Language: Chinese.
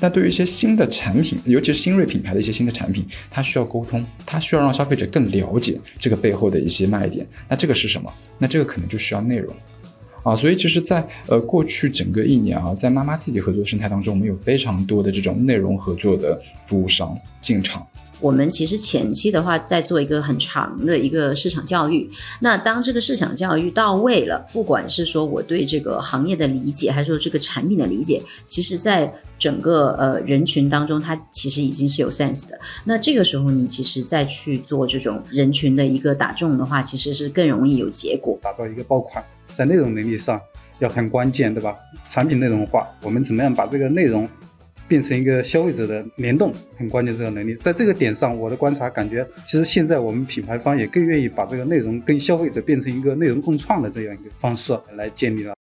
那对于一些新的产品，尤其是新锐品牌的一些新的产品，它需要沟通，它需要让消费者更了解这个背后的一些卖点。那这个是什么？那这个可能就需要内容。啊，所以其实，在呃过去整个一年啊，在妈妈自己合作生态当中，我们有非常多的这种内容合作的服务商进场。我们其实前期的话，在做一个很长的一个市场教育。那当这个市场教育到位了，不管是说我对这个行业的理解，还是说这个产品的理解，其实在整个呃人群当中，它其实已经是有 sense 的。那这个时候，你其实再去做这种人群的一个打中的话，其实是更容易有结果。打造一个爆款。在内容能力上要很关键，对吧？产品内容化，我们怎么样把这个内容变成一个消费者的联动，很关键这个能力。在这个点上，我的观察感觉，其实现在我们品牌方也更愿意把这个内容跟消费者变成一个内容共创的这样一个方式来建立了。